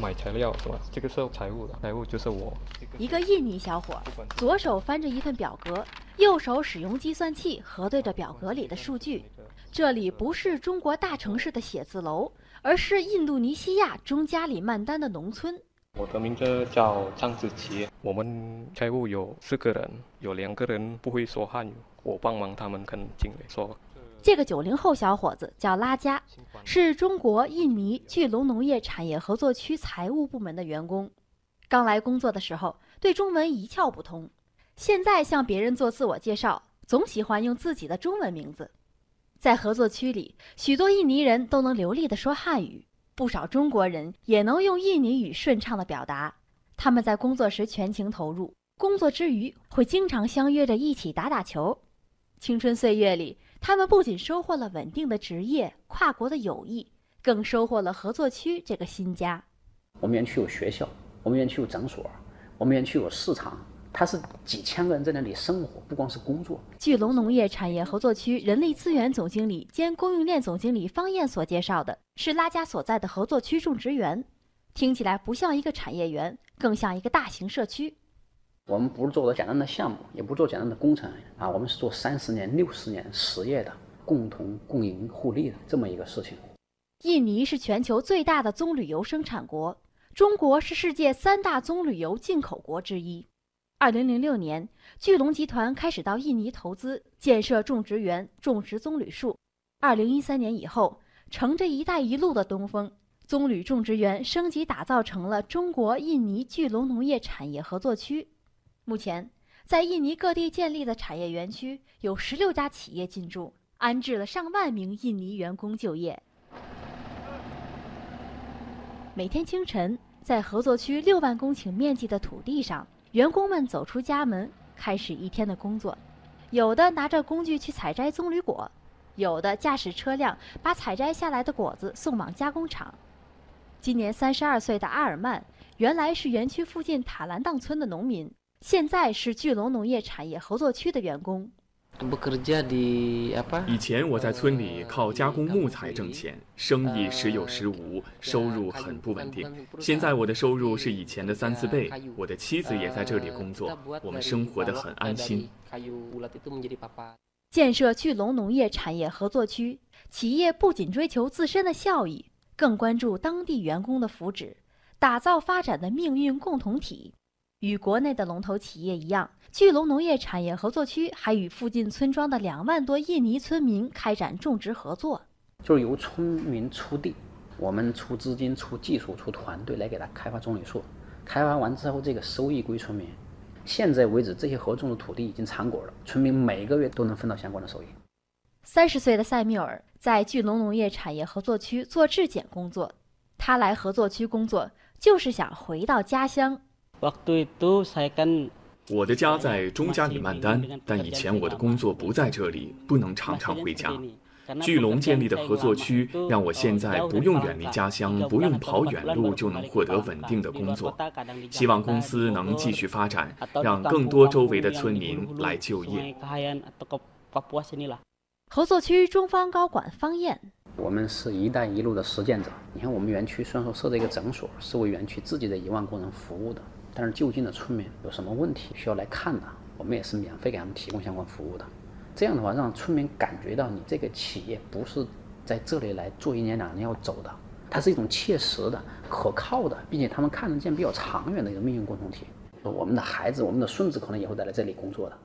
买材料是吧？这个是财务的，财务就是我。一个印尼小伙，左手翻着一份表格，右手使用计算器核对着表格里的数据。这里不是中国大城市的写字楼，而是印度尼西亚中加里曼丹的农村。我的名字叫张子琪，我们财务有四个人，有两个人不会说汉语，我帮忙他们跟经理说。这个九零后小伙子叫拉加，是中国印尼巨龙农业产业合作区财务部门的员工。刚来工作的时候，对中文一窍不通，现在向别人做自我介绍，总喜欢用自己的中文名字。在合作区里，许多印尼人都能流利地说汉语，不少中国人也能用印尼语顺畅地表达。他们在工作时全情投入，工作之余会经常相约着一起打打球。青春岁月里，他们不仅收获了稳定的职业、跨国的友谊，更收获了合作区这个新家。我们园区有学校，我们园区有诊所，我们园区有市场。他是几千个人在那里生活，不光是工作。巨龙农业产业合作区人力资源总经理兼供应链总经理方燕所介绍的是拉加所在的合作区种植园，听起来不像一个产业园，更像一个大型社区。我们不是做的简单的项目，也不做简单的工程啊，我们是做三十年、六十年实业的，共同共赢互利的这么一个事情。印尼是全球最大的棕榈油生产国，中国是世界三大棕榈油进口国之一。二零零六年，巨龙集团开始到印尼投资建设种植园，种植棕榈树。二零一三年以后，乘着“一带一路”的东风，棕榈种植园升级打造成了中国印尼巨龙农业产业合作区。目前，在印尼各地建立的产业园区有十六家企业进驻，安置了上万名印尼员工就业。每天清晨，在合作区六万公顷面积的土地上。员工们走出家门，开始一天的工作。有的拿着工具去采摘棕榈果，有的驾驶车辆把采摘下来的果子送往加工厂。今年三十二岁的阿尔曼，原来是园区附近塔兰当村的农民，现在是巨龙农业产业合作区的员工。以前我在村里靠加工木材挣钱，生意时有时无，收入很不稳定。现在我的收入是以前的三四倍，我的妻子也在这里工作，我们生活的很安心。建设巨龙农业产业合作区，企业不仅追求自身的效益，更关注当地员工的福祉，打造发展的命运共同体。与国内的龙头企业一样，巨龙农业产业合作区还与附近村庄的两万多印尼村民开展种植合作，就是由村民出地，我们出资金、出技术、出团队来给他开发棕榈树，开发完之后这个收益归村民。现在为止，这些合种的土地已经产果了，村民每个月都能分到相关的收益。三十岁的塞缪尔在巨龙农业产业合作区做质检工作，他来合作区工作就是想回到家乡。我的家在中加里曼丹，但以前我的工作不在这里，不能常常回家。巨龙建立的合作区让我现在不用远离家乡，不用跑远路就能获得稳定的工作。希望公司能继续发展，让更多周围的村民来就业。合作区中方高管方燕，我们是一带一路的实践者。你看，我们园区虽然说设置一个诊所，是为园区自己的一万工人服务的。但是就近的村民有什么问题需要来看的，我们也是免费给他们提供相关服务的。这样的话，让村民感觉到你这个企业不是在这里来做一年两年要走的，它是一种切实的、可靠的，并且他们看得见比较长远的一个命运共同体。我们的孩子、我们的孙子可能也会在来这里工作的。